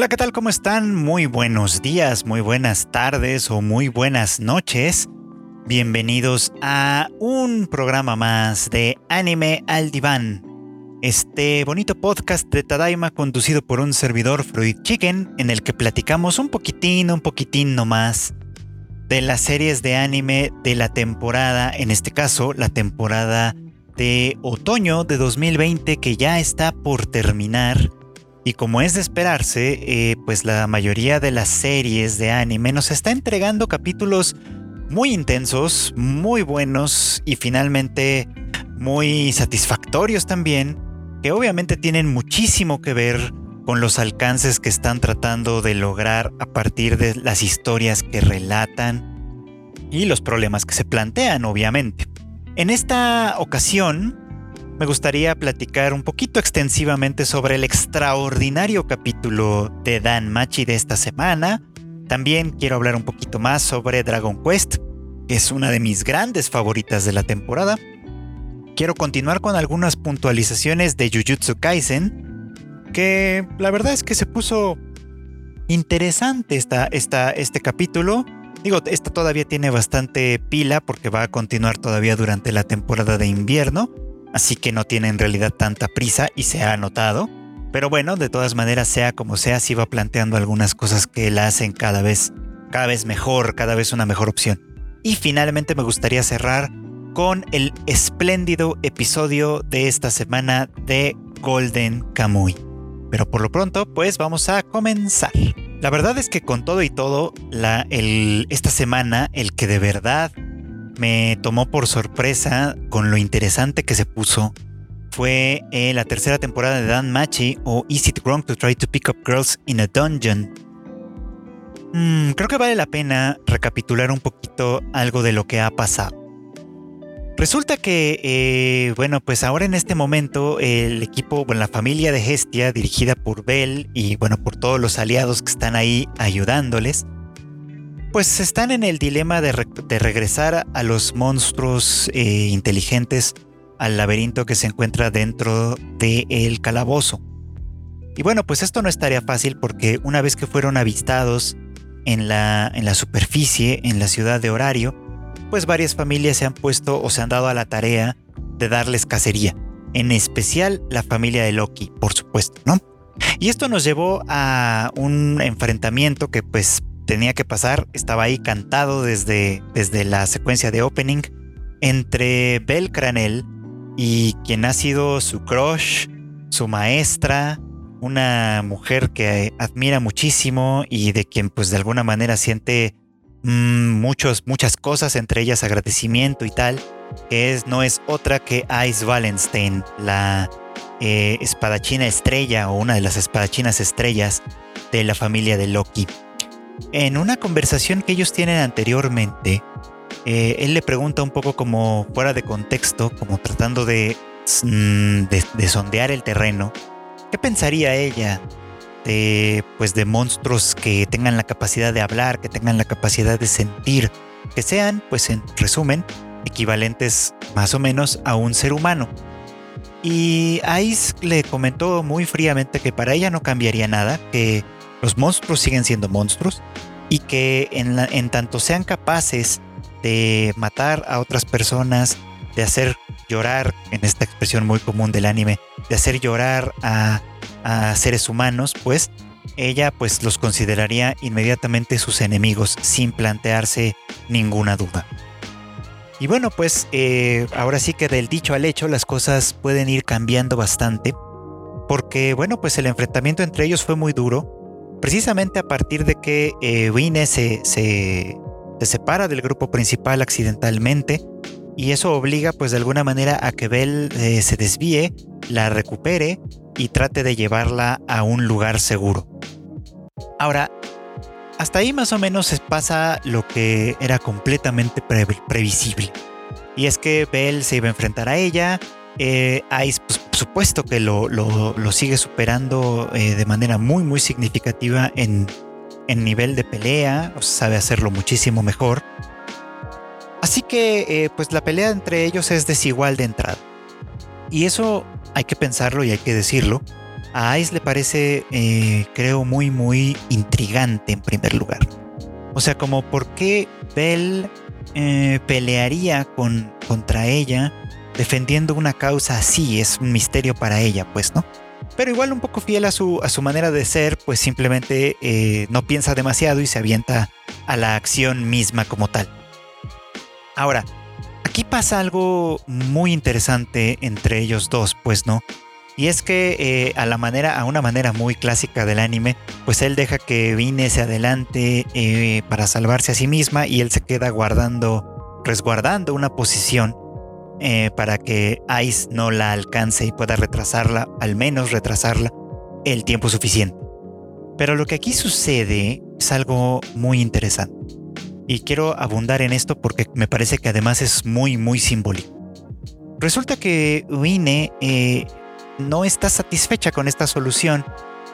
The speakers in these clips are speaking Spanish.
Hola, ¿qué tal? ¿Cómo están? Muy buenos días, muy buenas tardes o muy buenas noches. Bienvenidos a un programa más de Anime al Diván. Este bonito podcast de Tadaima conducido por un servidor Fruit Chicken en el que platicamos un poquitín, un poquitín nomás de las series de anime de la temporada, en este caso la temporada de otoño de 2020 que ya está por terminar y como es de esperarse, eh, pues la mayoría de las series de anime nos está entregando capítulos muy intensos, muy buenos y finalmente muy satisfactorios también, que obviamente tienen muchísimo que ver con los alcances que están tratando de lograr a partir de las historias que relatan y los problemas que se plantean, obviamente. En esta ocasión, me gustaría platicar un poquito extensivamente sobre el extraordinario capítulo de Dan Machi de esta semana. También quiero hablar un poquito más sobre Dragon Quest, que es una de mis grandes favoritas de la temporada. Quiero continuar con algunas puntualizaciones de Jujutsu Kaisen, que la verdad es que se puso interesante esta, esta, este capítulo. Digo, esta todavía tiene bastante pila porque va a continuar todavía durante la temporada de invierno así que no tiene en realidad tanta prisa y se ha notado. Pero bueno, de todas maneras, sea como sea, sí va planteando algunas cosas que la hacen cada vez, cada vez mejor, cada vez una mejor opción. Y finalmente me gustaría cerrar con el espléndido episodio de esta semana de Golden Kamuy. Pero por lo pronto, pues vamos a comenzar. La verdad es que con todo y todo, esta semana, el que de verdad me tomó por sorpresa con lo interesante que se puso fue eh, la tercera temporada de Dan Machi o Is It Wrong to Try to Pick Up Girls in a Dungeon. Mm, creo que vale la pena recapitular un poquito algo de lo que ha pasado. Resulta que, eh, bueno, pues ahora en este momento el equipo, bueno, la familia de Hestia, dirigida por Bell y bueno, por todos los aliados que están ahí ayudándoles, pues están en el dilema de, regresar a los monstruos eh, inteligentes al laberinto que se encuentra dentro del calabozo. Y bueno, pues esto no estaría fácil porque una vez que fueron avistados en la, en la superficie, en la ciudad de Horario, pues varias familias se han puesto o se han dado a la tarea de darles cacería. En especial la familia de Loki, por supuesto, ¿no? Y esto nos llevó a un enfrentamiento que pues tenía que pasar, estaba ahí cantado desde, desde la secuencia de opening entre Belle Cranel y quien ha sido su crush, su maestra, una mujer que admira muchísimo y de quien pues de alguna manera siente mm, muchos, muchas cosas, entre ellas agradecimiento y tal, que es, no es otra que Ice Wallenstein, la eh, espadachina estrella o una de las espadachinas estrellas de la familia de Loki. En una conversación que ellos tienen anteriormente, eh, él le pregunta un poco como fuera de contexto, como tratando de, mm, de, sondear el terreno, ¿qué pensaría ella de, pues, de monstruos que tengan la capacidad de hablar, que tengan la capacidad de sentir, que sean, pues en resumen, equivalentes más o menos a un ser humano? Y Ice le comentó muy fríamente que para ella no cambiaría nada, que los monstruos siguen siendo monstruos y que en, tanto sean capaces de matar a otras personas, de hacer llorar, en esta expresión muy común del anime, de hacer llorar a, seres humanos, pues ella pues los consideraría inmediatamente sus enemigos sin plantearse ninguna duda. Y bueno, pues eh, ahora sí que del dicho al hecho las cosas pueden ir cambiando bastante, porque bueno, pues el enfrentamiento entre ellos fue muy duro, precisamente a partir de que eh, se, se, separa del grupo principal accidentalmente y eso obliga pues de alguna manera a que Bell eh, se desvíe, la recupere y trate de llevarla a un lugar seguro. Ahora, hasta ahí más o menos pasa lo que era completamente previsible. Y es que Bell se iba a enfrentar a ella, eh, Ice, pues, supuesto que lo, sigue superando eh, de manera muy, muy significativa en, nivel de pelea, sabe hacerlo muchísimo mejor. Así que, eh, pues la pelea entre ellos es desigual de entrada. Y eso hay que pensarlo y hay que decirlo. a Ice le parece, eh, creo, muy, muy intrigante en primer lugar. O sea, como por qué Bell pelearía con, contra ella defendiendo una causa así, es un misterio para ella, pues, ¿no? Pero igual un poco fiel a su, a su manera de ser, pues simplemente eh, no piensa demasiado y se avienta a la acción misma como tal. Ahora, aquí pasa algo muy interesante entre ellos dos, pues, ¿no? Y es que eh, a la manera, a una manera muy clásica del anime, pues él deja que Vine se adelante eh, para salvarse a sí misma y él se queda guardando, resguardando una posición eh, para que Ice no la alcance y pueda retrasarla, al menos retrasarla el tiempo suficiente. Pero lo que aquí sucede es algo muy interesante. Y quiero abundar en esto porque me parece que además es muy, muy simbólico. Resulta que Vine no está satisfecha con esta solución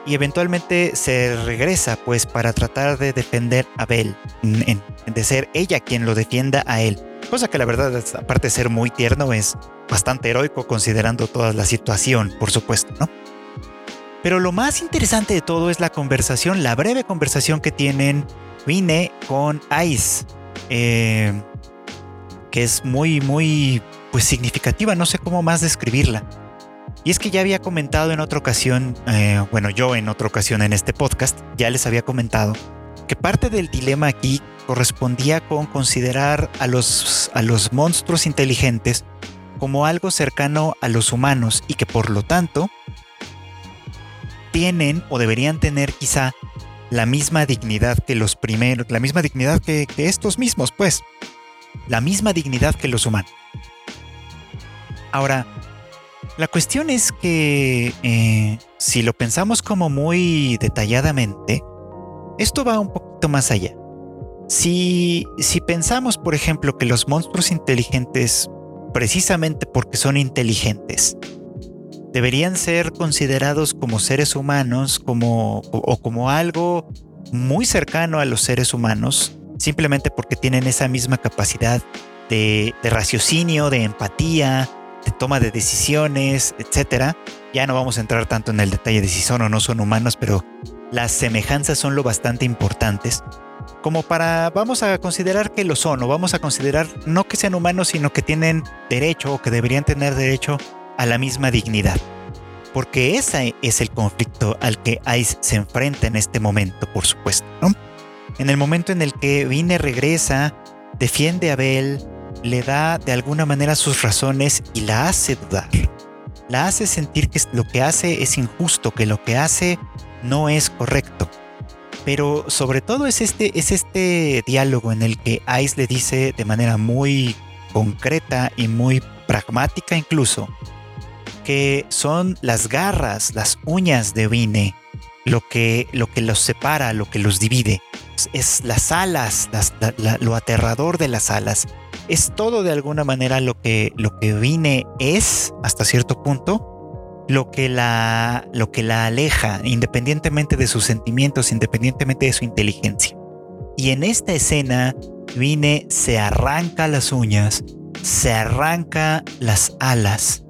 y eventualmente se regresa pues para tratar de defender a Bell, de ser ella quien lo defienda a él. Cosa que la verdad, aparte de ser muy tierno, es bastante heroico considerando toda la situación, por supuesto, ¿no? Pero lo más interesante de todo es la conversación, la breve conversación que tienen Vine con Ice, eh, que es muy, muy, pues significativa, no sé cómo más describirla. Y es que ya había comentado en otra ocasión, eh, bueno, yo en otra ocasión en este podcast, ya les había comentado que parte del dilema aquí correspondía con considerar a los, a los monstruos inteligentes como algo cercano a los humanos y que por lo tanto tienen o deberían tener quizá la misma dignidad que los primeros, la misma dignidad que, estos mismos, pues, la misma dignidad que los humanos. Ahora, la cuestión es que eh, si lo pensamos como muy detalladamente, esto va un poquito más allá. Si, si pensamos, por ejemplo, que los monstruos inteligentes, precisamente porque son inteligentes, deberían ser considerados como seres humanos como, o, como algo muy cercano a los seres humanos, simplemente porque tienen esa misma capacidad de, de raciocinio, de empatía, toma de decisiones, etcétera. Ya no vamos a entrar tanto en el detalle de si son o no son humanos, pero las semejanzas son lo bastante importantes como para vamos a considerar que lo son o vamos a considerar no que sean humanos, sino que tienen derecho o que deberían tener derecho a la misma dignidad. Porque ese es el conflicto al que Ice se enfrenta en este momento, por supuesto. En el momento en el que Vine regresa, defiende a Bell, le da de alguna manera sus razones y la hace dudar. La hace sentir que lo que hace es injusto, que lo que hace no es correcto. Pero sobre todo es este, es este diálogo en el que Ice le dice de manera muy concreta y muy pragmática incluso que son las garras, las uñas de Vine lo que, lo que los separa, lo que los divide. Es las alas, lo aterrador de las alas es todo de alguna manera lo que, lo que Vine es hasta cierto punto, lo que, la, lo que la aleja, independientemente de sus sentimientos, independientemente de su inteligencia. Y en esta escena, Vine se arranca las uñas, se arranca las alas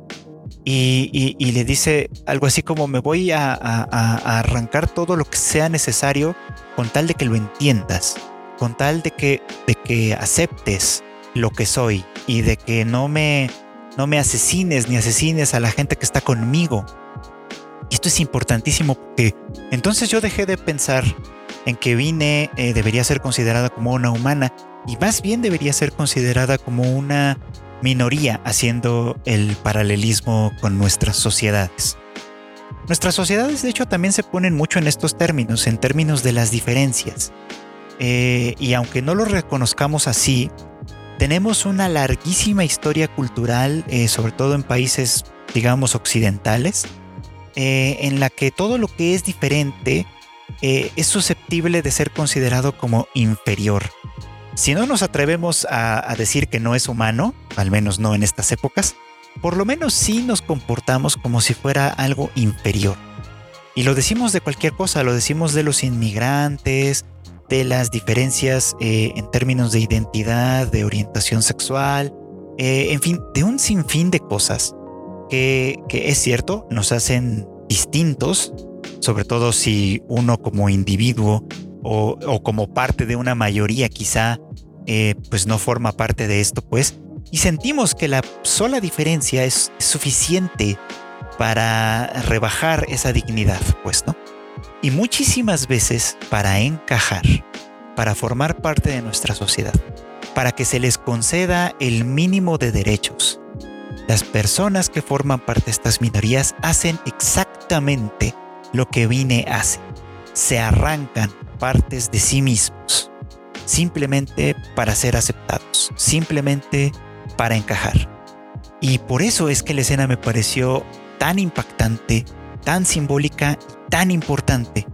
y, le dice algo así como me voy a, arrancar todo lo que sea necesario con tal de que lo entiendas, con tal de que, de que aceptes lo que soy y de que no me, no me asesines ni asesines a la gente que está conmigo. Esto es importantísimo porque entonces yo dejé de pensar en que Vine eh, debería ser considerada como una humana y más bien debería ser considerada como una minoría haciendo el paralelismo con nuestras sociedades. Nuestras sociedades de hecho también se ponen mucho en estos términos, en términos de las diferencias. Eh, y aunque no lo reconozcamos así, tenemos una larguísima historia cultural, eh, sobre todo en países, digamos, occidentales, eh, en la que todo lo que es diferente eh, es susceptible de ser considerado como inferior. Si no nos atrevemos a, a decir que no es humano, al menos no en estas épocas, por lo menos sí nos comportamos como si fuera algo inferior. Y lo decimos de cualquier cosa, lo decimos de los inmigrantes, de las diferencias eh, en términos de identidad, de orientación sexual, eh, en fin, de un sinfín de cosas que, es cierto, nos hacen distintos, sobre todo si uno como individuo o, como parte de una mayoría quizá eh, pues no forma parte de esto, pues, y sentimos que la sola diferencia es, suficiente para rebajar esa dignidad, pues, ¿no? Y muchísimas veces para encajar, para formar parte de nuestra sociedad, para que se les conceda el mínimo de derechos. Las personas que forman parte de estas minorías hacen exactamente lo que Vine hace. Se arrancan partes de sí mismos, simplemente para ser aceptados, simplemente para encajar. Y por eso es que la escena me pareció tan impactante, tan simbólica tan importante,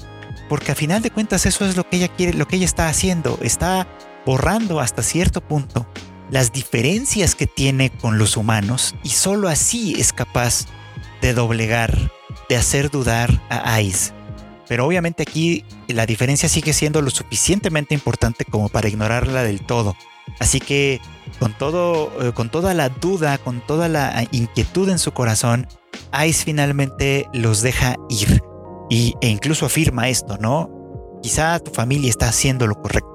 porque a final de cuentas eso es lo que ella quiere, lo que ella está haciendo, está borrando hasta cierto punto las diferencias que tiene con los humanos y solo así es capaz de doblegar, de hacer dudar a Ice. Pero obviamente aquí la diferencia sigue siendo lo suficientemente importante como para ignorarla del todo. Así que con todo, eh, con toda la duda, con toda la inquietud en su corazón, Ice finalmente los deja ir. Y, e incluso afirma esto, ¿no? Quizá tu familia está haciendo lo correcto.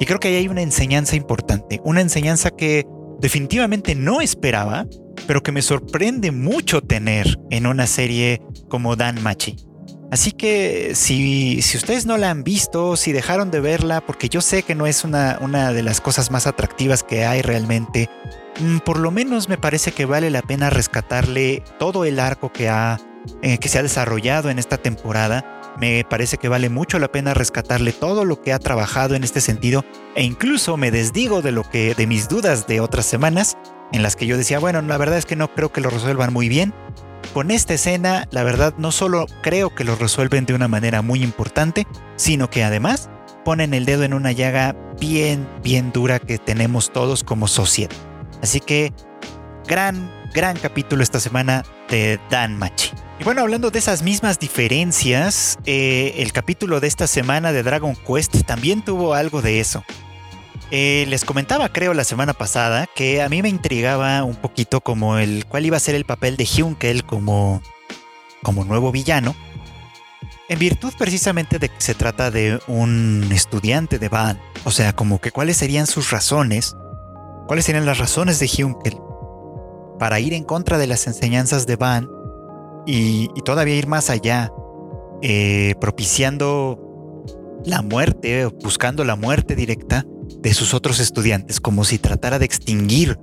Y creo que ahí hay una enseñanza importante, una enseñanza que definitivamente no esperaba, pero que me sorprende mucho tener en una serie como Dan Machi. Así que si, si, ustedes no la han visto, si dejaron de verla, porque yo sé que no es una, una de las cosas más atractivas que hay realmente, mm, por lo menos me parece que vale la pena rescatarle todo el arco que, ha, eh, que se ha desarrollado en esta temporada. Me parece que vale mucho la pena rescatarle todo lo que ha trabajado en este sentido e incluso me desdigo de lo que de mis dudas de otras semanas en las que yo decía, bueno, la verdad es que no creo que lo resuelvan muy bien, con esta escena, la verdad, no solo creo que lo resuelven de una manera muy importante, sino que además ponen el dedo en una llaga bien, bien dura que tenemos todos como sociedad. Así que, gran, gran capítulo esta semana de Dan Machi. Y bueno, hablando de esas mismas diferencias, eh, el capítulo de esta semana de Dragon Quest también tuvo algo de eso. Eh, les comentaba, creo, la semana pasada que a mí me intrigaba un poquito como el cuál iba a ser el papel de Hyunkel como, como nuevo villano. En virtud precisamente de que se trata de un estudiante de Van. O sea, como que cuáles serían sus razones. ¿Cuáles serían las razones de Hyunkel para ir en contra de las enseñanzas de Van y, todavía ir más allá, eh, propiciando la muerte, buscando la muerte directa de sus otros estudiantes, como si tratara de extinguir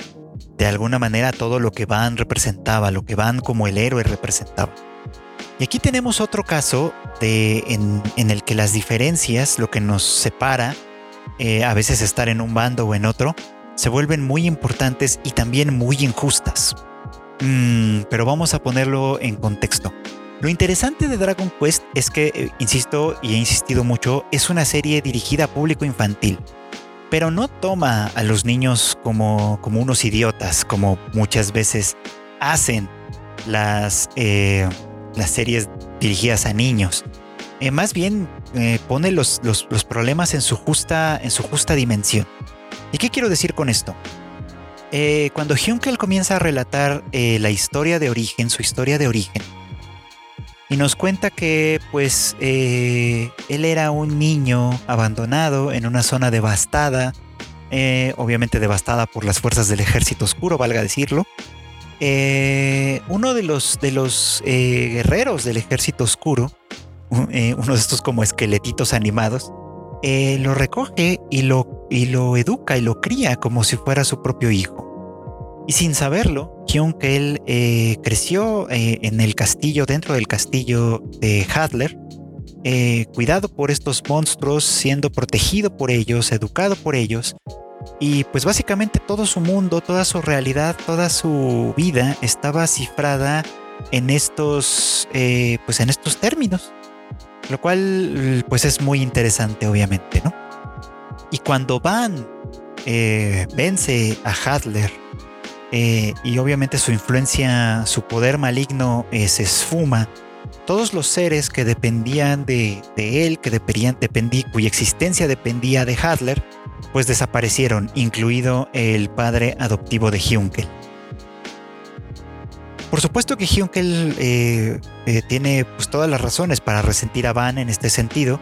de alguna manera todo lo que Van representaba, lo que Van como el héroe representaba. Y aquí tenemos otro caso de, en, el que las diferencias, lo que nos separa, eh, a veces estar en un bando o en otro, se vuelven muy importantes y también muy injustas. Mm, pero vamos a ponerlo en contexto. Lo interesante de Dragon Quest es que, eh, insisto y he insistido mucho, es una serie dirigida a público infantil pero no toma a los niños como, como unos idiotas, como muchas veces hacen las, eh, las series dirigidas a niños. Eh, más bien eh, pone los, los, problemas en su, justa, en su justa dimensión. ¿Y qué quiero decir con esto? cuando Hunkel comienza a relatar la historia de origen, su historia de origen, y nos cuenta que pues eh, él era un niño abandonado en una zona devastada, eh, obviamente devastada por las fuerzas del ejército oscuro, valga decirlo. Eh, uno de los, de los guerreros del ejército oscuro, uno de estos como esqueletitos animados, lo recoge y lo, y lo educa y lo cría como si fuera su propio hijo. Y sin saberlo, Hyun que eh, creció eh, en el castillo, dentro del castillo de Hadler, eh, cuidado por estos monstruos, siendo protegido por ellos, educado por ellos. Y pues básicamente todo su mundo, toda su realidad, toda su vida estaba cifrada en estos, pues en estos términos. Lo cual pues es muy interesante obviamente, ¿no? Y cuando Van vence a Hadler eh, y obviamente su influencia, su poder maligno eh, se esfuma. Todos los seres que dependían de, él, que dependían, cuya existencia dependía de Hadler, pues desaparecieron, incluido el padre adoptivo de Hyunkel. Por supuesto que Hyunkel eh, eh, tiene pues, todas las razones para resentir a Van en este sentido,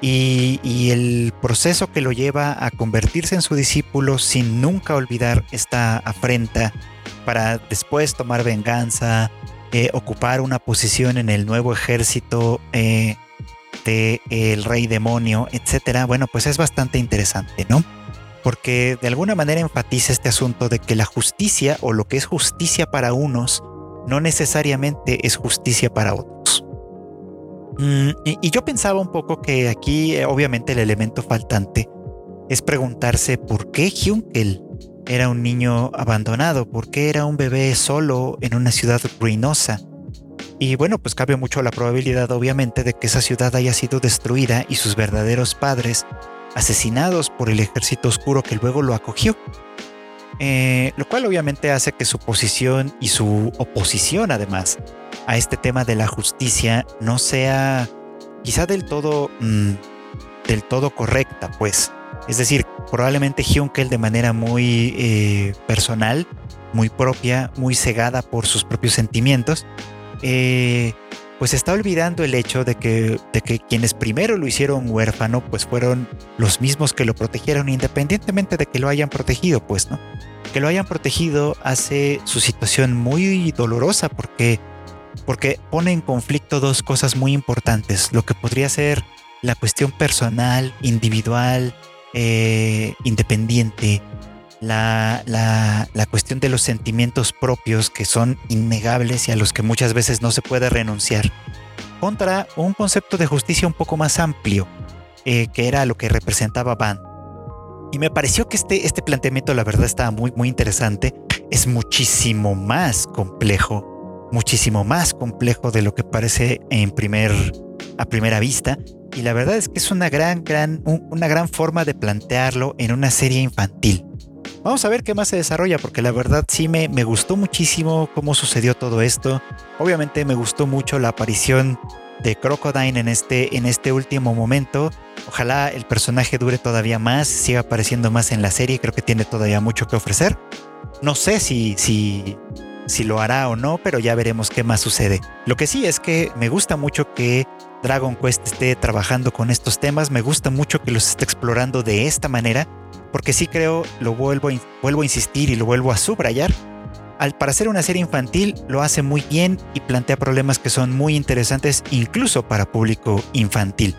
y, el proceso que lo lleva a convertirse en su discípulo sin nunca olvidar esta afrenta para después tomar venganza, eh, ocupar una posición en el nuevo ejército eh, de el rey demonio, etcétera. Bueno, pues es bastante interesante, ¿no? Porque de alguna manera enfatiza este asunto de que la justicia o lo que es justicia para unos no necesariamente es justicia para otros. Mm, y, yo pensaba un poco que aquí, eh, obviamente, el elemento faltante es preguntarse por qué Hyunkel era un niño abandonado, por qué era un bebé solo en una ciudad ruinosa. Y bueno, pues cabe mucho la probabilidad, obviamente, de que esa ciudad haya sido destruida y sus verdaderos padres asesinados por el ejército oscuro que luego lo acogió. Eh, lo cual obviamente hace que su posición y su oposición además a este tema de la justicia no sea quizá del todo mm, del todo correcta, pues. Es decir, probablemente Hyunkel de manera muy eh, personal, muy propia, muy cegada por sus propios sentimientos, eh, pues está olvidando el hecho de que, de que quienes primero lo hicieron huérfano, pues fueron los mismos que lo protegieron, independientemente de que lo hayan protegido, pues, ¿no? Que lo hayan protegido hace su situación muy dolorosa porque porque pone en conflicto dos cosas muy importantes, lo que podría ser la cuestión personal, individual, eh, independiente, la, la, cuestión de los sentimientos propios que son innegables y a los que muchas veces no se puede renunciar, contra un concepto de justicia un poco más amplio, eh, que era lo que representaba Van. Y me pareció que este, este planteamiento, la verdad, estaba muy, muy interesante. Es muchísimo más complejo muchísimo más complejo de lo que parece en primer, a primera vista. Y la verdad es que es una gran, gran, una gran forma de plantearlo en una serie infantil. Vamos a ver qué más se desarrolla, porque la verdad sí me, me gustó muchísimo cómo sucedió todo esto. Obviamente me gustó mucho la aparición de Crocodile en este, en este último momento. Ojalá el personaje dure todavía más, siga apareciendo más en la serie, creo que tiene todavía mucho que ofrecer. No sé si, si si lo hará o no, pero ya veremos qué más sucede. Lo que sí es que me gusta mucho que Dragon Quest esté trabajando con estos temas, me gusta mucho que los esté explorando de esta manera, porque sí creo, lo vuelvo, vuelvo a insistir y lo vuelvo a subrayar, al para ser una serie infantil lo hace muy bien y plantea problemas que son muy interesantes incluso para público infantil.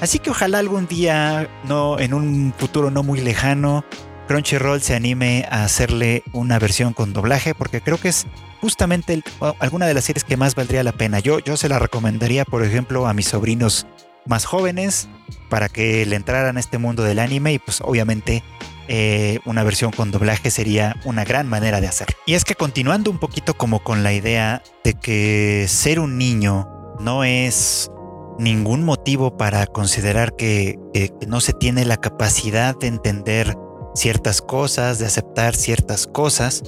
Así que ojalá algún día, no en un futuro no muy lejano, Crunchyroll se anime a hacerle una versión con doblaje, porque creo que es justamente alguna de las series que más valdría la pena. Yo, yo se la recomendaría, por ejemplo, a mis sobrinos más jóvenes para que le entraran a este mundo del anime y pues obviamente eh, una versión con doblaje sería una gran manera de hacer. Y es que continuando un poquito como con la idea de que ser un niño no es ningún motivo para considerar que no se tiene la capacidad de entender ciertas cosas, de aceptar ciertas cosas.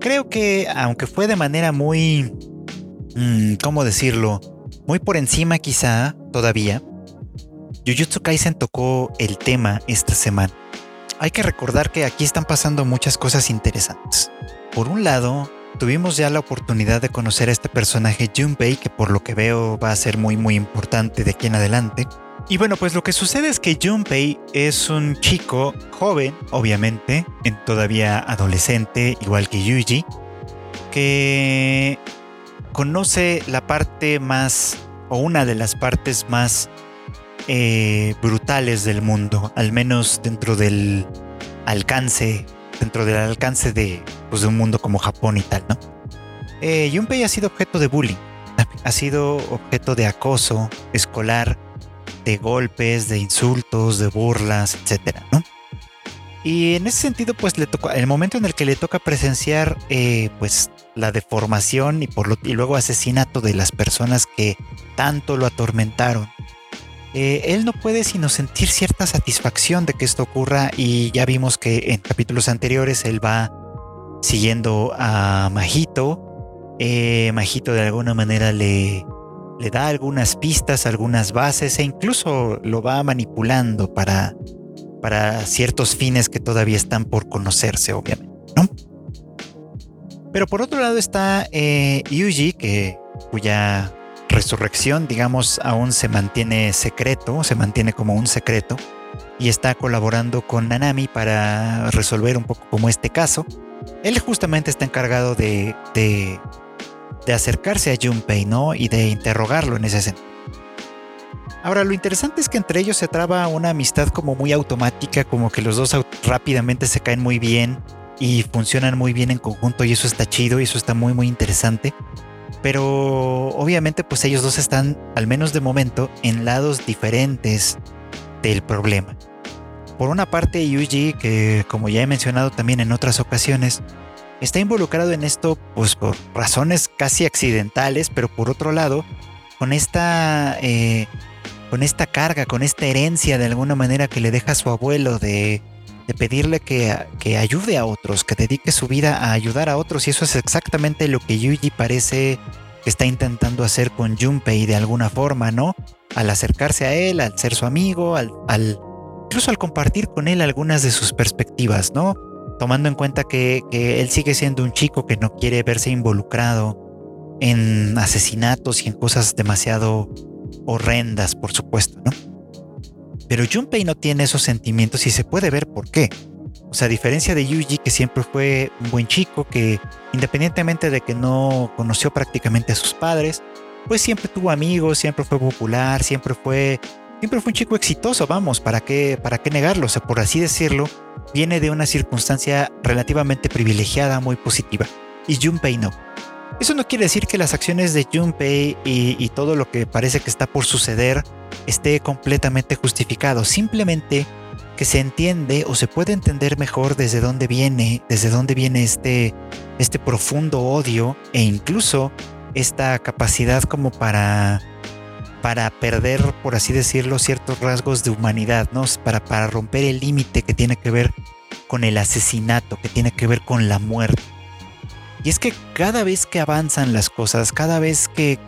Creo que, aunque fue de manera muy, mm, ¿cómo decirlo? Muy por encima quizá todavía, Jujutsu Kaisen tocó el tema esta semana. Hay que recordar que aquí están pasando muchas cosas interesantes. Por un lado, tuvimos ya la oportunidad de conocer a este personaje Junpei, que por lo que veo va a ser muy muy importante de aquí en adelante. Y bueno, pues lo que sucede es que Junpei es un chico joven, obviamente, todavía adolescente, igual que Yuji, que conoce la parte más, o una de las partes más eh, brutales del mundo, al menos dentro del alcance, dentro del alcance de, pues, de un mundo como Japón y tal, ¿no? Eh, Junpei ha sido objeto de bullying, ha sido objeto de acoso escolar, de golpes, de insultos, de burlas, etcétera, ¿no? Y en ese sentido, pues le tocó, el momento en el que le toca presenciar, eh, pues la deformación y, por lo, y luego asesinato de las personas que tanto lo atormentaron, eh, él no puede sino sentir cierta satisfacción de que esto ocurra y ya vimos que en capítulos anteriores él va siguiendo a Majito. Eh, Majito de alguna manera le, le da algunas pistas, algunas bases e incluso lo va manipulando para, para ciertos fines que todavía están por conocerse, obviamente. Pero por otro lado está eh, Yuji, que, cuya resurrección, digamos, aún se mantiene secreto, se mantiene como un secreto, y está colaborando con Nanami para resolver un poco como este caso. Él justamente está encargado de, de, de acercarse a Junpei, ¿no? Y de interrogarlo en ese sentido. Ahora, lo interesante es que entre ellos se traba una amistad como muy automática, como que los dos rápidamente se caen muy bien y funcionan muy bien en conjunto y eso está chido y eso está muy muy interesante. Pero obviamente pues ellos dos están, al menos de momento, en lados diferentes del problema. Por una parte, Yuji, que como ya he mencionado también en otras ocasiones, está involucrado en esto pues por razones casi accidentales, pero por otro lado, con esta eh, con esta carga, con esta herencia de alguna manera que le deja a su abuelo de, pedirle que, que, ayude a otros, que dedique su vida a ayudar a otros. Y eso es exactamente lo que Yuji parece que está intentando hacer con Junpei de alguna forma, ¿no? Al acercarse a él, al ser su amigo, al, al incluso al compartir con él algunas de sus perspectivas, ¿no? Tomando en cuenta que, él sigue siendo un chico que no quiere verse involucrado en asesinatos y en cosas demasiado horrendas, por supuesto, ¿no? Pero Junpei no tiene esos sentimientos y se puede ver por qué. O sea, a diferencia de Yuji, que siempre fue un buen chico, que independientemente de que no conoció prácticamente a sus padres, pues siempre tuvo amigos, siempre fue popular, siempre fue, siempre fue un chico exitoso, vamos, ¿para qué, para qué negarlo? O sea, por así decirlo, viene de una circunstancia relativamente privilegiada, muy positiva. Y Junpei no. Eso no quiere decir que las acciones de Junpei y, todo lo que parece que está por suceder esté completamente justificado. Simplemente que se entiende o se puede entender mejor desde dónde viene, desde dónde viene este, este profundo odio e incluso esta capacidad como para, para perder, por así decirlo, ciertos rasgos de humanidad, ¿no? Para, para romper el límite que tiene que ver con el asesinato, que tiene que ver con la muerte. Y es que cada vez que avanzan las cosas, cada vez que,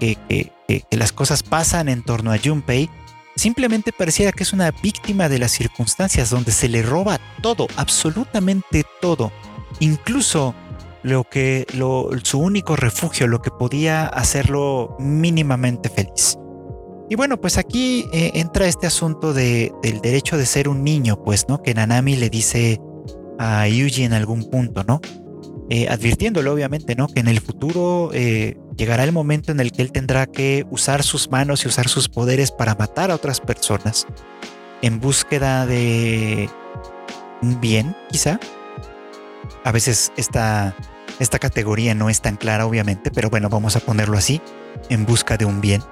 las cosas pasan en torno a Junpei, simplemente pareciera que es una víctima de las circunstancias donde se le roba todo, absolutamente todo, incluso lo que su único refugio, lo que podía hacerlo mínimamente feliz. Y bueno, pues aquí eh, entra este asunto del derecho de ser un niño, pues, ¿no? Que Nanami le dice a Yuji en algún punto, ¿no? Eh, advirtiéndole obviamente, ¿no? Que en el futuro eh, llegará el momento en el que él tendrá que usar sus manos y usar sus poderes para matar a otras personas en búsqueda de un bien, quizá. A veces esta, esta categoría no es tan clara, obviamente, pero bueno, vamos a ponerlo así, en busca de un bien.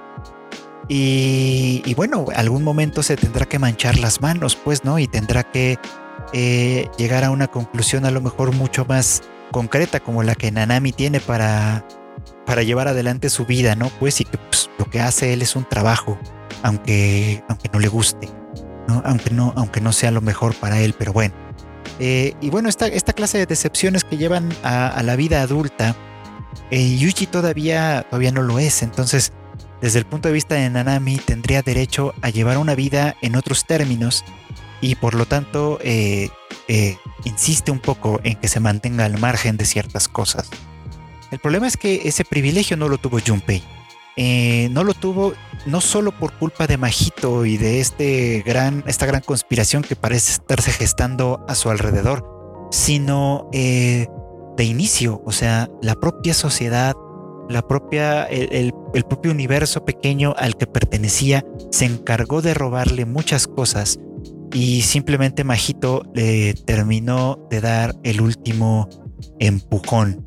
Y, bueno, algún momento se tendrá que manchar las manos, pues, ¿no? Y tendrá que eh, llegar a una conclusión a lo mejor mucho más concreta como la que Nanami tiene para, para llevar adelante su vida, ¿no? Pues y que pues, lo que hace él es un trabajo, aunque, aunque no le guste, ¿no? Aunque, no, aunque no sea lo mejor para él, pero bueno. Eh, y bueno, esta, esta clase de decepciones que llevan a, la vida adulta, eh, Yuji todavía, todavía no lo es, entonces desde el punto de vista de Nanami tendría derecho a llevar una vida en otros términos y por lo tanto eh, eh, insiste un poco en que se mantenga al margen de ciertas cosas. El problema es que ese privilegio no lo tuvo Junpei. Eh, no lo tuvo no solo por culpa de Majito y de este gran, esta gran conspiración que parece estarse gestando a su alrededor, sino de inicio, o sea, la propia sociedad, la propia, el, el propio universo pequeño al que pertenecía se encargó de robarle muchas cosas y simplemente Majito le terminó de dar el último empujón,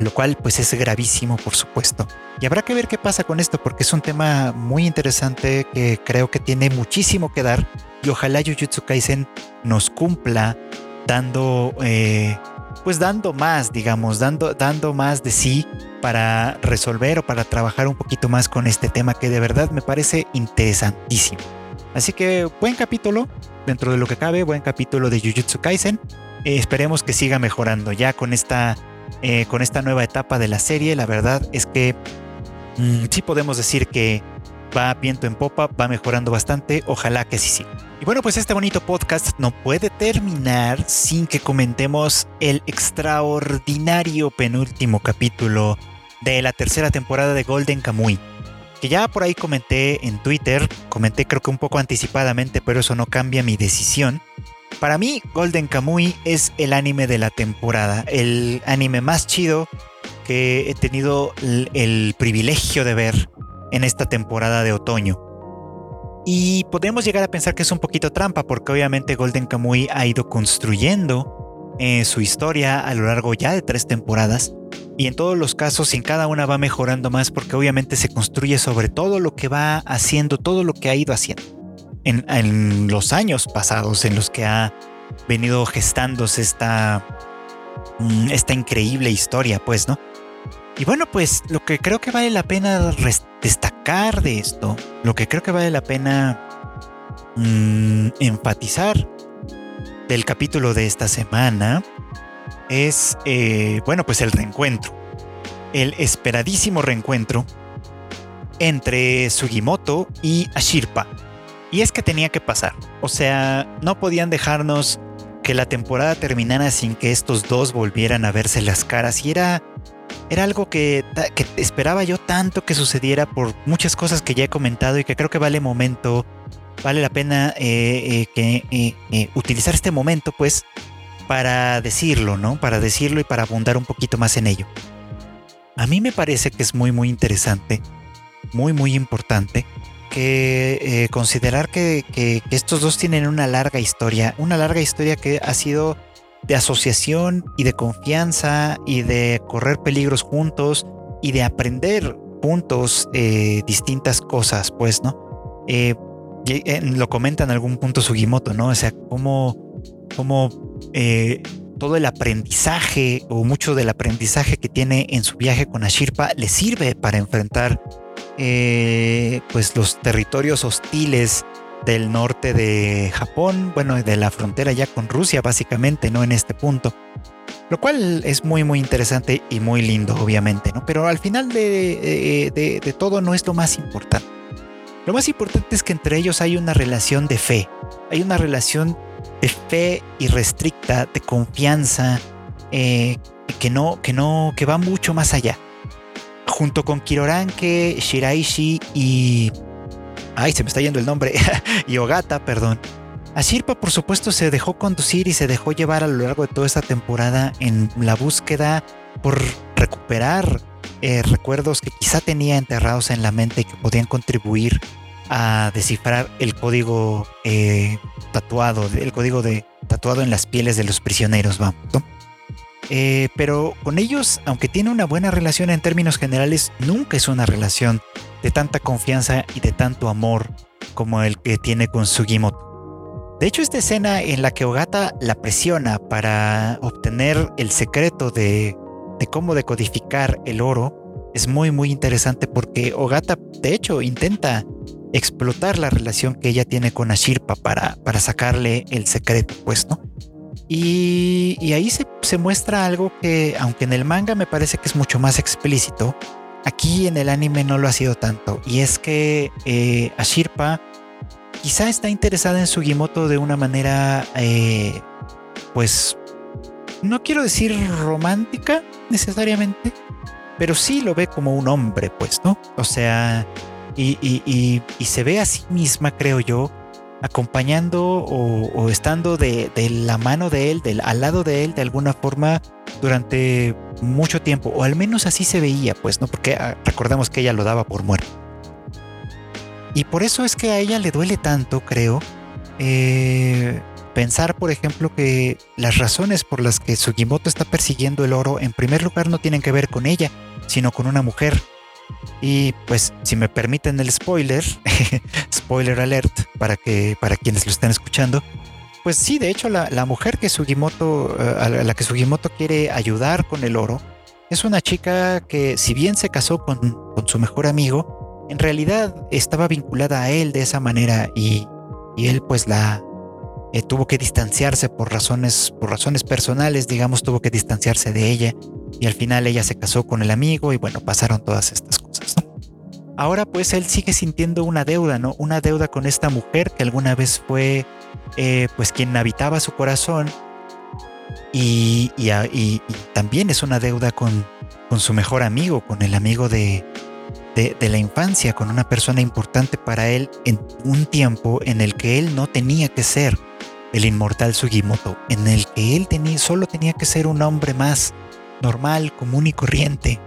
lo cual pues es gravísimo por supuesto. Y habrá que ver qué pasa con esto porque es un tema muy interesante que creo que tiene muchísimo que dar y ojalá Jujutsu Kaisen nos cumpla dando eh, pues dando más, digamos, dando, dando más de sí para resolver o para trabajar un poquito más con este tema que de verdad me parece interesantísimo. Así que buen capítulo, dentro de lo que cabe, buen capítulo de Jujutsu Kaisen. Eh, esperemos que siga mejorando ya con esta, eh, con esta nueva etapa de la serie. La verdad es que mm, sí podemos decir que va viento en popa, va mejorando bastante. Ojalá que sí sí. Y bueno, pues este bonito podcast no puede terminar sin que comentemos el extraordinario penúltimo capítulo de la tercera temporada de Golden Kamuy. Que ya por ahí comenté en Twitter, comenté creo que un poco anticipadamente, pero eso no cambia mi decisión. Para mí, Golden Kamuy es el anime de la temporada, el anime más chido que he tenido el, el privilegio de ver en esta temporada de otoño. Y podemos llegar a pensar que es un poquito trampa, porque obviamente Golden Kamuy ha ido construyendo eh, su historia a lo largo ya de tres temporadas. Y en todos los casos, en cada una va mejorando más, porque obviamente se construye sobre todo lo que va haciendo, todo lo que ha ido haciendo. En, en los años pasados en los que ha venido gestándose esta, mm, esta increíble historia, pues, ¿no? Y bueno, pues lo que creo que vale la pena destacar de esto, lo que creo que vale la pena mm, enfatizar del capítulo de esta semana es, eh, bueno, pues el reencuentro. El esperadísimo reencuentro entre Sugimoto y Ashirpa. Y es que tenía que pasar. O sea, no podían dejarnos que la temporada terminara sin que estos dos volvieran a verse las caras. Y era era algo que, esperaba yo tanto que sucediera por muchas cosas que ya he comentado y que creo que vale momento, vale la pena eh, eh, que, eh, utilizar este momento pues para decirlo, ¿no? Para decirlo y para abundar un poquito más en ello. A mí me parece que es muy muy interesante, muy muy importante que considerar que, que estos dos tienen una larga historia, una larga historia que ha sido de asociación y de confianza y de correr peligros juntos y de aprender juntos eh, distintas cosas, pues, ¿no? Eh, lo comenta en algún punto Sugimoto, ¿no? O sea, cómo, cómo eh, todo el aprendizaje o mucho del aprendizaje que tiene en su viaje con Ashirpa le sirve para enfrentar pues los territorios hostiles del norte de Japón, bueno, de la frontera ya con Rusia básicamente, ¿no? En este punto. Lo cual es muy muy interesante y muy lindo, obviamente, ¿no? Pero al final de, de, todo no es lo más importante. Lo más importante es que entre ellos hay una relación de fe, hay una relación de fe irrestricta, de confianza, eh, que no, que no, que va mucho más allá. Junto con Kiroranke, Shiraishi y Ay, se me está yendo el nombre. y Ogata, perdón. Ashirpa, por supuesto, se dejó conducir y se dejó llevar a lo largo de toda esta temporada en la búsqueda por recuperar eh, recuerdos que quizá tenía enterrados en la mente y que podían contribuir a descifrar el código eh, tatuado, el código de tatuado en las pieles de los prisioneros, vamos. Eh, pero con ellos, aunque tiene una buena relación en términos generales, nunca es una relación de tanta confianza y de tanto amor como el que tiene con Sugimoto. De hecho, esta escena en la que Ogata la presiona para obtener el secreto de, cómo decodificar el oro es muy muy interesante porque Ogata de hecho intenta explotar la relación que ella tiene con Ashirpa para, para sacarle el secreto, pues, ¿no? Y, ahí se, se, muestra algo que, aunque en el manga me parece que es mucho más explícito, Aquí en el anime no lo ha sido tanto. Y es que eh, Ashirpa quizá está interesada en Sugimoto de una manera, eh, pues, no quiero decir romántica necesariamente, pero sí lo ve como un hombre, pues, ¿no? O sea, y, y se ve a sí misma, creo yo, acompañando o, estando de, la mano de él, al lado de él de alguna forma durante mucho tiempo, o al menos así se veía, pues, ¿no? Porque ah, recordamos que ella lo daba por muerto. Y por eso es que a ella le duele tanto, creo, eh, pensar, por ejemplo, que las razones por las que Sugimoto está persiguiendo el oro, en primer lugar, no tienen que ver con ella, sino con una mujer y pues, si me permiten el spoiler, spoiler alert para que para quienes lo estén escuchando, pues sí, de hecho la, mujer que Sugimoto, eh, a la que Sugimoto quiere ayudar con el oro, es una chica que si bien se casó con, su mejor amigo, en realidad estaba vinculada a él de esa manera y, él pues la eh, tuvo que distanciarse por razones, por razones personales, digamos, tuvo que distanciarse de ella y al final ella se casó con el amigo y bueno, pasaron todas estas cosas. ahora pues él sigue sintiendo una deuda, ¿no? Una deuda con esta mujer que alguna vez fue eh, pues quien habitaba su corazón y, también es una deuda con, con, su mejor amigo, con el amigo de, de, la infancia, con una persona importante para él en un tiempo en el que él no tenía que ser el inmortal Sugimoto, en el que él tenía, solo tenía que ser un hombre más normal, común y corriente,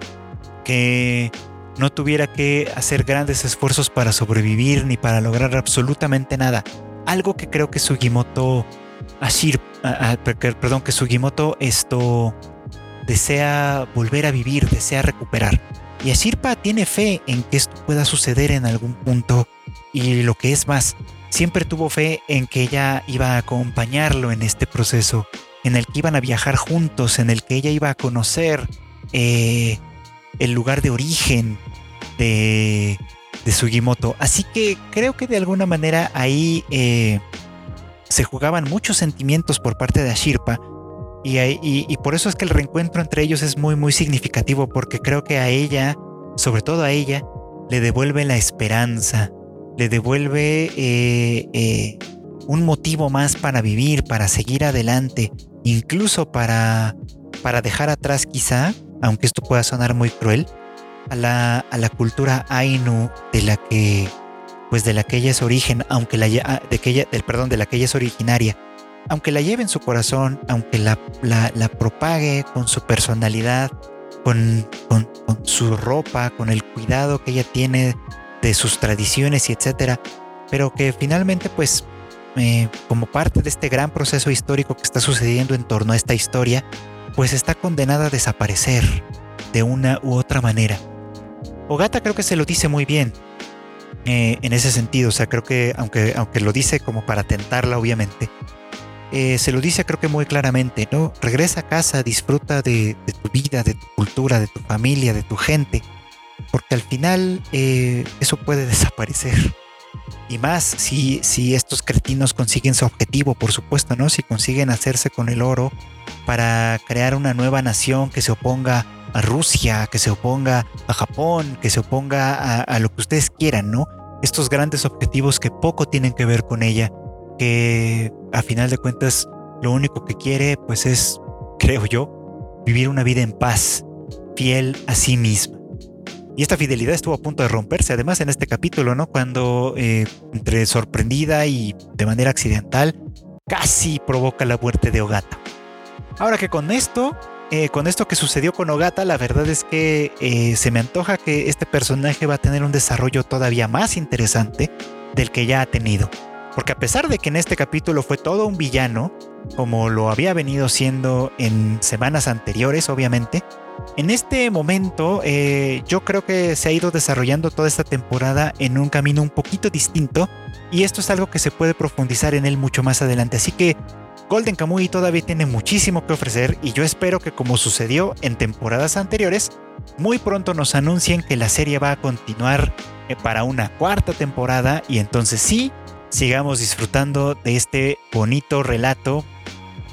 que no tuviera que hacer grandes esfuerzos para sobrevivir ni para lograr absolutamente nada. Algo que creo que Sugimoto Ashir, perdón, que Sugimoto esto desea volver a vivir, desea recuperar. Y Ashirpa tiene fe en que esto pueda suceder en algún punto y lo que es más, siempre tuvo fe en que ella iba a acompañarlo en este proceso, en el que iban a viajar juntos, en el que ella iba a conocer eh, el lugar de origen de, de, Sugimoto. Así que creo que de alguna manera ahí eh, se jugaban muchos sentimientos por parte de Ashirpa. Y, y, por eso es que el reencuentro entre ellos es muy, muy significativo, porque creo que a ella, sobre todo a ella, le devuelve la esperanza, le devuelve eh, eh, un motivo más para vivir, para seguir adelante, incluso para, para dejar atrás quizá, aunque esto pueda sonar muy cruel, a la, a la cultura Ainu de la que pues de la que ella es origen, aunque la ah, de que ella, del perdón, de la que ella es originaria, aunque la lleve en su corazón, aunque la, la, propague con su personalidad, con, con, con, su ropa, con el cuidado que ella tiene de sus tradiciones y etcétera, pero que finalmente pues eh, como parte de este gran proceso histórico que está sucediendo en torno a esta historia, pues está condenada a desaparecer de una u otra manera. Ogata creo que se lo dice muy bien eh, en ese sentido, o sea, creo que aunque, aunque lo dice como para tentarla obviamente, eh, se lo dice creo que muy claramente, ¿no? Regresa a casa, disfruta de, de tu vida, de tu cultura, de tu familia, de tu gente porque al final eh, eso puede desaparecer. Y más si, si estos cretinos consiguen su objetivo, por supuesto, ¿no? Si consiguen hacerse con el oro para crear una nueva nación que se oponga a Rusia, que se oponga a Japón, que se oponga a, lo que ustedes quieran, ¿no? Estos grandes objetivos que poco tienen que ver con ella, que a final de cuentas lo único que quiere pues es, creo yo, vivir una vida en paz, fiel a sí misma. Y esta fidelidad estuvo a punto de romperse, además en este capítulo, ¿no? Cuando eh, entre sorprendida y de manera accidental, casi provoca la muerte de Ogata. Ahora que con esto, eh, con esto que sucedió con Ogata, la verdad es que eh, se me antoja que este personaje va a tener un desarrollo todavía más interesante del que ya ha tenido. Porque a pesar de que en este capítulo fue todo un villano, como lo había venido siendo en semanas anteriores, obviamente, en este momento, eh, yo creo que se ha ido desarrollando toda esta temporada en un camino un poquito distinto y esto es algo que se puede profundizar en él mucho más adelante. Así que Golden Kamuy todavía tiene muchísimo que ofrecer y yo espero que como sucedió en temporadas anteriores, muy pronto nos anuncien que la serie va a continuar eh, para una cuarta temporada y entonces sí, sigamos disfrutando de este bonito relato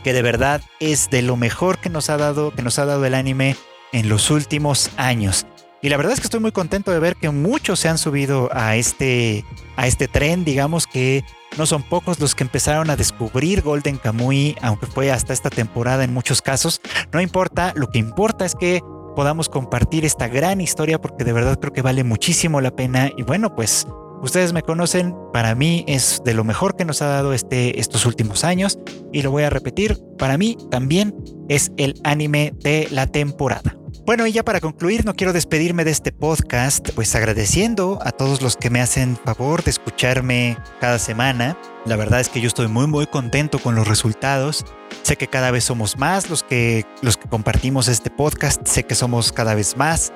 que de verdad es de lo mejor que nos ha dado, que nos ha dado el anime en los últimos años. Y la verdad es que estoy muy contento de ver que muchos se han subido a este, a este tren, digamos que no son pocos los que empezaron a descubrir Golden Kamuy, aunque fue hasta esta temporada en muchos casos. No importa, lo que importa es que podamos compartir esta gran historia porque de verdad creo que vale muchísimo la pena. Y bueno, pues ustedes me conocen, para mí es de lo mejor que nos ha dado este, estos últimos años. Y lo voy a repetir, para mí también es el anime de la temporada. Bueno, y ya para concluir, no quiero despedirme de este podcast, pues agradeciendo a todos los que me hacen favor de escucharme cada semana. La verdad es que yo estoy muy muy contento con los resultados. Sé que cada vez somos más los que los que compartimos este podcast, sé que somos cada vez más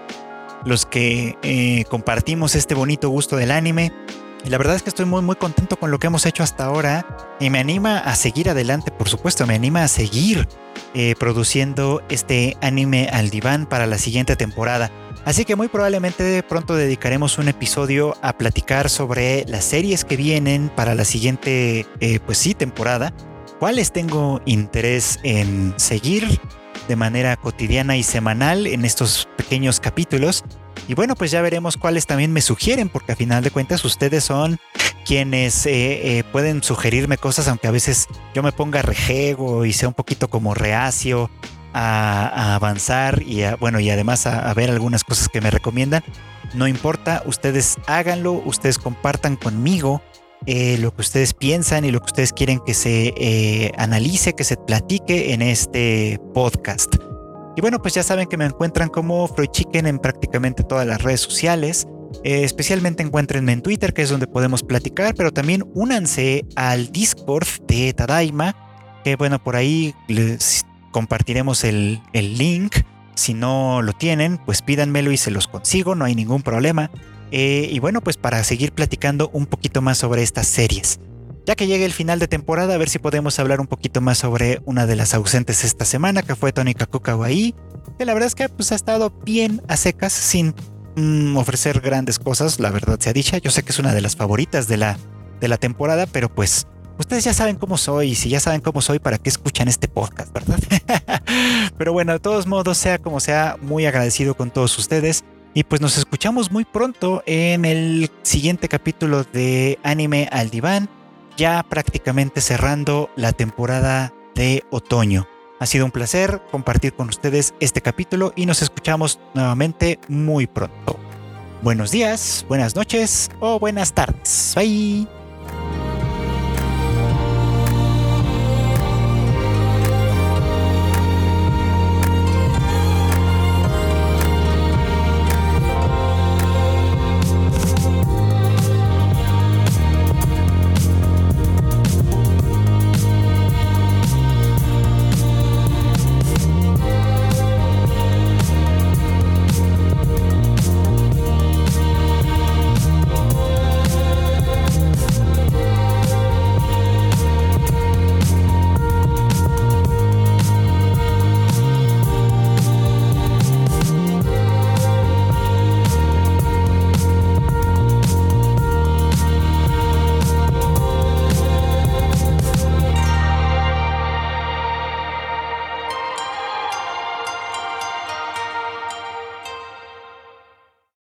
los que eh, compartimos este bonito gusto del anime. Y la verdad es que estoy muy muy contento con lo que hemos hecho hasta ahora y me anima a seguir adelante, por supuesto, me anima a seguir eh, produciendo este anime al diván para la siguiente temporada. Así que muy probablemente pronto dedicaremos un episodio a platicar sobre las series que vienen para la siguiente, eh, pues sí, temporada. Cuáles tengo interés en seguir de manera cotidiana y semanal en estos pequeños capítulos Y bueno, pues ya veremos cuáles también me sugieren, porque a final de cuentas ustedes son quienes eh, eh, pueden sugerirme cosas, aunque a veces yo me ponga rejego y sea un poquito como reacio a, avanzar y bueno, y además a, ver algunas cosas que me recomiendan. No importa, ustedes háganlo, ustedes compartan conmigo eh, lo que ustedes piensan y lo que ustedes quieren que se analice, que se platique en este podcast. Y bueno, pues ya saben que me encuentran como Freud Chicken en prácticamente todas las redes sociales. Eh, especialmente encuéntrenme en Twitter, que es donde podemos platicar, pero también únanse al Discord de Tadaima, que bueno, por ahí les compartiremos el, link. Si no lo tienen, pues pídanmelo y se los consigo, no hay ningún problema. Eh, y bueno, pues para seguir platicando un poquito más sobre estas series. Ya que llegue el final de temporada, a ver si podemos hablar un poquito más sobre una de las ausentes esta semana, que fue Tony Kakuka que la verdad es que pues, ha estado bien a secas, sin mm, ofrecer grandes cosas, la verdad sea dicha. Yo sé que es una de las favoritas de la, de la temporada, pero pues ustedes ya saben cómo soy, y si ya saben cómo soy, ¿para qué escuchan este podcast, verdad? pero bueno, de todos modos, sea como sea, muy agradecido con todos ustedes. Y pues nos escuchamos muy pronto en el siguiente capítulo de Anime al Diván ya prácticamente cerrando la temporada de otoño. Ha sido un placer compartir con ustedes este capítulo y nos escuchamos nuevamente muy pronto. Buenos días, buenas noches o buenas tardes. Bye.